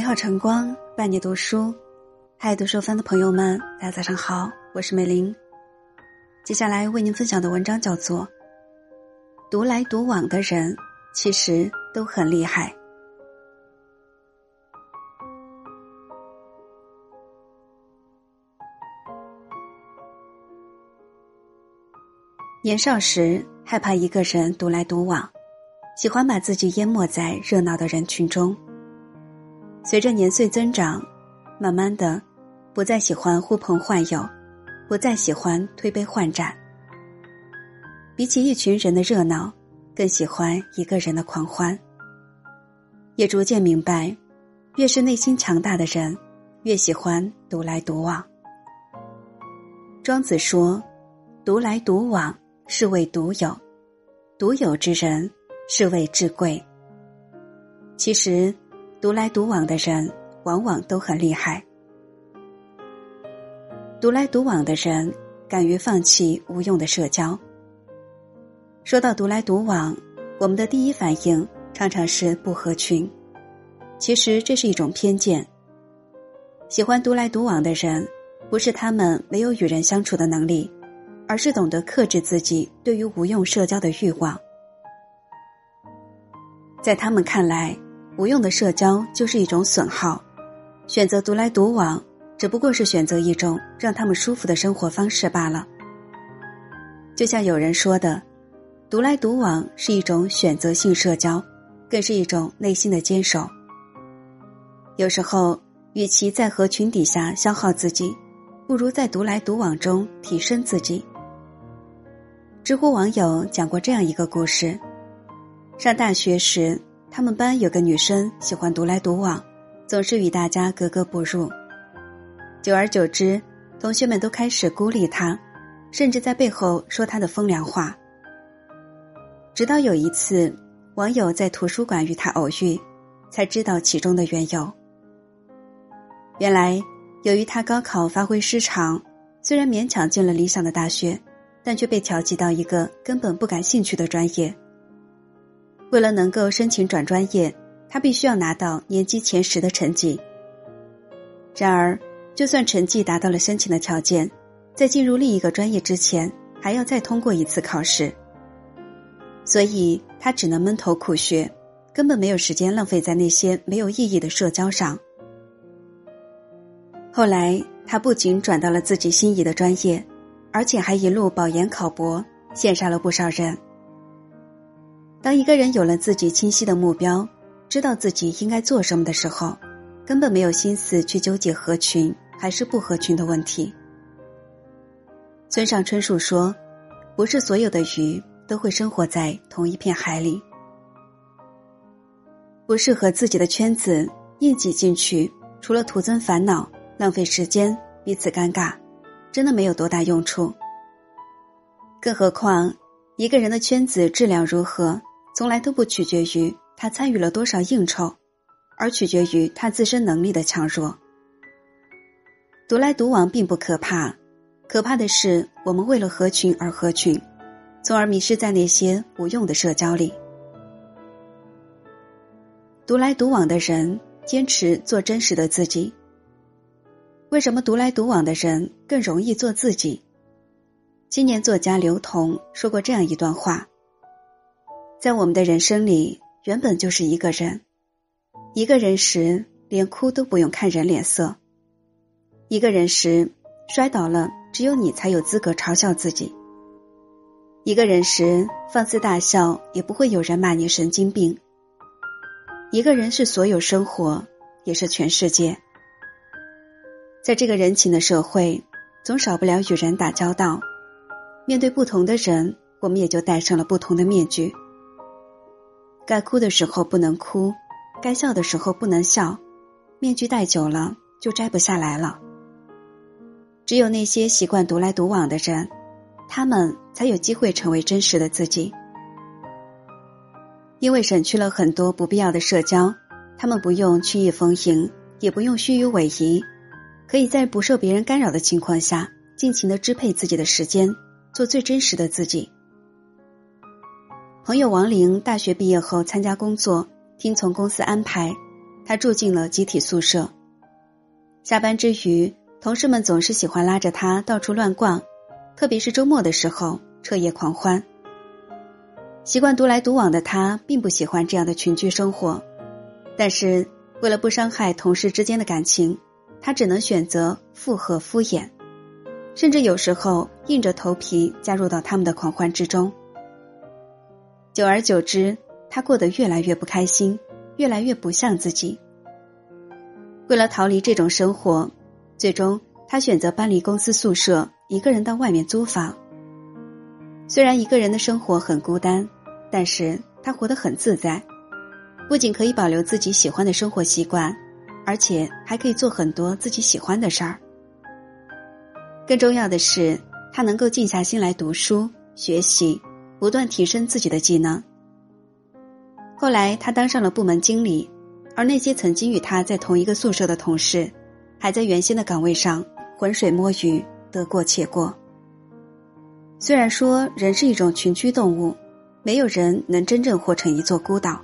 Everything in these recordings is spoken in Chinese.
美好晨光伴你读书，嗨，读书番的朋友们，大家早上好，我是美玲。接下来为您分享的文章叫做《独来独往的人其实都很厉害》。年少时害怕一个人独来独往，喜欢把自己淹没在热闹的人群中。随着年岁增长，慢慢的，不再喜欢呼朋唤友，不再喜欢推杯换盏。比起一群人的热闹，更喜欢一个人的狂欢。也逐渐明白，越是内心强大的人，越喜欢独来独往。庄子说：“独来独往是谓独有，独有之人是谓至贵。”其实。独来独往的人，往往都很厉害。独来独往的人，敢于放弃无用的社交。说到独来独往，我们的第一反应常常是不合群。其实这是一种偏见。喜欢独来独往的人，不是他们没有与人相处的能力，而是懂得克制自己对于无用社交的欲望。在他们看来。无用的社交就是一种损耗，选择独来独往，只不过是选择一种让他们舒服的生活方式罢了。就像有人说的，独来独往是一种选择性社交，更是一种内心的坚守。有时候，与其在合群底下消耗自己，不如在独来独往中提升自己。知乎网友讲过这样一个故事：上大学时。他们班有个女生喜欢独来独往，总是与大家格格不入。久而久之，同学们都开始孤立她，甚至在背后说她的风凉话。直到有一次，网友在图书馆与她偶遇，才知道其中的缘由。原来，由于她高考发挥失常，虽然勉强进了理想的大学，但却被调剂到一个根本不感兴趣的专业。为了能够申请转专业，他必须要拿到年级前十的成绩。然而，就算成绩达到了申请的条件，在进入另一个专业之前，还要再通过一次考试。所以，他只能闷头苦学，根本没有时间浪费在那些没有意义的社交上。后来，他不仅转到了自己心仪的专业，而且还一路保研考博，羡煞了不少人。当一个人有了自己清晰的目标，知道自己应该做什么的时候，根本没有心思去纠结合群还是不合群的问题。村上春树说：“不是所有的鱼都会生活在同一片海里，不适合自己的圈子硬挤进去，除了徒增烦恼、浪费时间、彼此尴尬，真的没有多大用处。更何况，一个人的圈子质量如何？”从来都不取决于他参与了多少应酬，而取决于他自身能力的强弱。独来独往并不可怕，可怕的是我们为了合群而合群，从而迷失在那些无用的社交里。独来独往的人坚持做真实的自己。为什么独来独往的人更容易做自己？青年作家刘同说过这样一段话。在我们的人生里，原本就是一个人。一个人时，连哭都不用看人脸色；一个人时，摔倒了，只有你才有资格嘲笑自己。一个人时，放肆大笑，也不会有人骂你神经病。一个人是所有生活，也是全世界。在这个人情的社会，总少不了与人打交道。面对不同的人，我们也就戴上了不同的面具。该哭的时候不能哭，该笑的时候不能笑，面具戴久了就摘不下来了。只有那些习惯独来独往的人，他们才有机会成为真实的自己。因为省去了很多不必要的社交，他们不用曲意逢迎，也不用虚与委蛇，可以在不受别人干扰的情况下，尽情的支配自己的时间，做最真实的自己。朋友王玲大学毕业后参加工作，听从公司安排，他住进了集体宿舍。下班之余，同事们总是喜欢拉着他到处乱逛，特别是周末的时候彻夜狂欢。习惯独来独往的他，并不喜欢这样的群居生活，但是为了不伤害同事之间的感情，他只能选择附和敷衍，甚至有时候硬着头皮加入到他们的狂欢之中。久而久之，他过得越来越不开心，越来越不像自己。为了逃离这种生活，最终他选择搬离公司宿舍，一个人到外面租房。虽然一个人的生活很孤单，但是他活得很自在，不仅可以保留自己喜欢的生活习惯，而且还可以做很多自己喜欢的事儿。更重要的是，他能够静下心来读书学习。不断提升自己的技能。后来，他当上了部门经理，而那些曾经与他在同一个宿舍的同事，还在原先的岗位上浑水摸鱼，得过且过。虽然说人是一种群居动物，没有人能真正活成一座孤岛，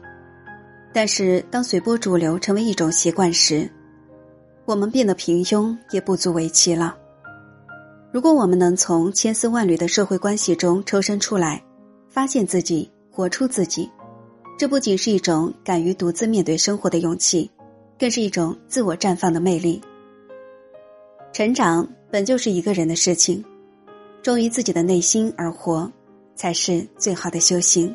但是当随波逐流成为一种习惯时，我们变得平庸也不足为奇了。如果我们能从千丝万缕的社会关系中抽身出来，发现自己，活出自己，这不仅是一种敢于独自面对生活的勇气，更是一种自我绽放的魅力。成长本就是一个人的事情，忠于自己的内心而活，才是最好的修行。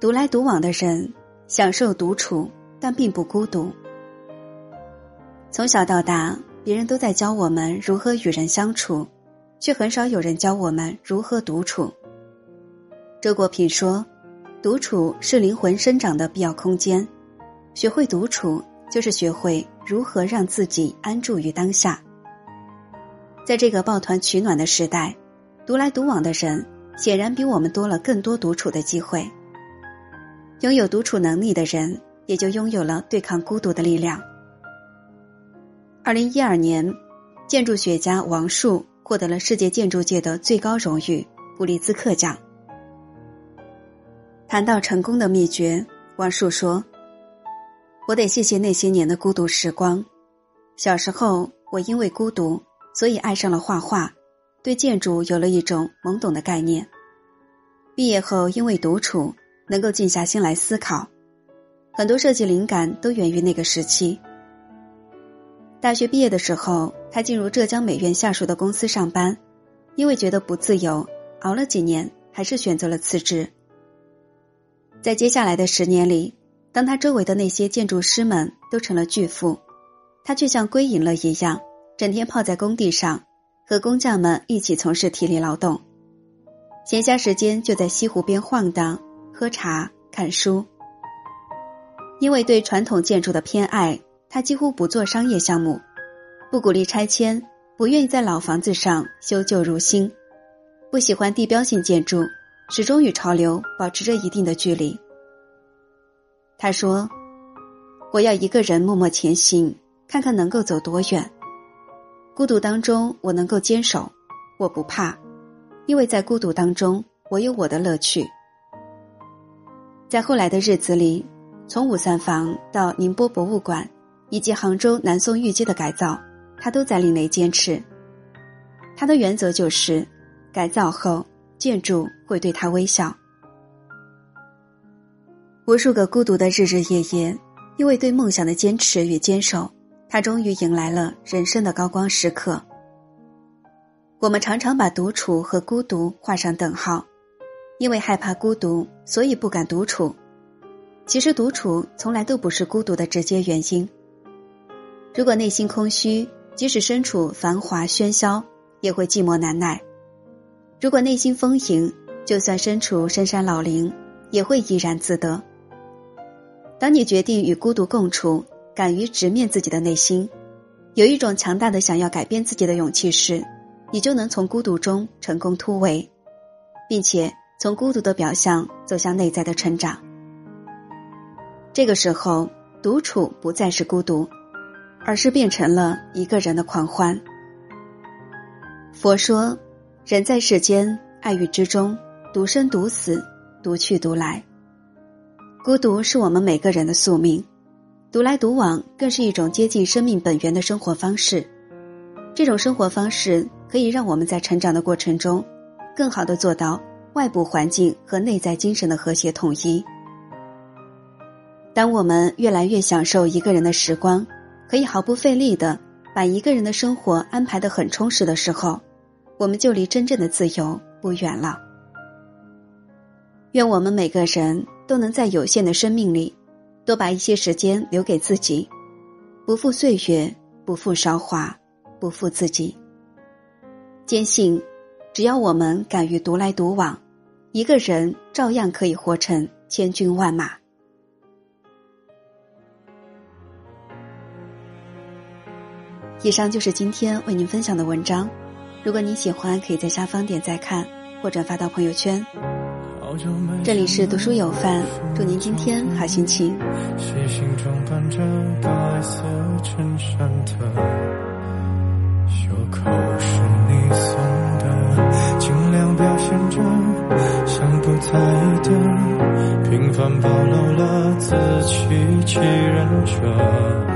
独来独往的人享受独处，但并不孤独。从小到大，别人都在教我们如何与人相处。却很少有人教我们如何独处。周国平说：“独处是灵魂生长的必要空间，学会独处，就是学会如何让自己安住于当下。”在这个抱团取暖的时代，独来独往的人显然比我们多了更多独处的机会。拥有独处能力的人，也就拥有了对抗孤独的力量。二零一二年，建筑学家王树。获得了世界建筑界的最高荣誉布里兹克奖。谈到成功的秘诀，王树说：“我得谢谢那些年的孤独时光。小时候，我因为孤独，所以爱上了画画，对建筑有了一种懵懂的概念。毕业后，因为独处，能够静下心来思考，很多设计灵感都源于那个时期。”大学毕业的时候，他进入浙江美院下属的公司上班，因为觉得不自由，熬了几年，还是选择了辞职。在接下来的十年里，当他周围的那些建筑师们都成了巨富，他却像归隐了一样，整天泡在工地上，和工匠们一起从事体力劳动，闲暇时间就在西湖边晃荡、喝茶、看书。因为对传统建筑的偏爱。他几乎不做商业项目，不鼓励拆迁，不愿意在老房子上修旧如新，不喜欢地标性建筑，始终与潮流保持着一定的距离。他说：“我要一个人默默前行，看看能够走多远。孤独当中，我能够坚守，我不怕，因为在孤独当中，我有我的乐趣。”在后来的日子里，从五三房到宁波博物馆。以及杭州南宋御街的改造，他都在另类坚持。他的原则就是，改造后建筑会对他微笑。无数个孤独的日日夜夜，因为对梦想的坚持与坚守，他终于迎来了人生的高光时刻。我们常常把独处和孤独画上等号，因为害怕孤独，所以不敢独处。其实独处从来都不是孤独的直接原因。如果内心空虚，即使身处繁华喧嚣，也会寂寞难耐；如果内心丰盈，就算身处深山老林，也会怡然自得。当你决定与孤独共处，敢于直面自己的内心，有一种强大的想要改变自己的勇气时，你就能从孤独中成功突围，并且从孤独的表象走向内在的成长。这个时候，独处不再是孤独。而是变成了一个人的狂欢。佛说，人在世间，爱欲之中，独生独死，独去独来。孤独是我们每个人的宿命，独来独往更是一种接近生命本源的生活方式。这种生活方式可以让我们在成长的过程中，更好的做到外部环境和内在精神的和谐统一。当我们越来越享受一个人的时光，可以毫不费力的把一个人的生活安排的很充实的时候，我们就离真正的自由不远了。愿我们每个人。都能在有限的生命里，多把一些时间留给自己，不负岁月，不负韶华，不负自己。坚信，只要我们敢于独来独往，一个人照样可以活成千军万马。以上就是今天为您分享的文章，如果您喜欢，可以在下方点赞看或转发到朋友圈。这里是读书有范，祝您今天好心情。细心装扮着白色衬衫的袖口是你送的，尽量表现着像不在意的，平凡暴露了自欺欺人者。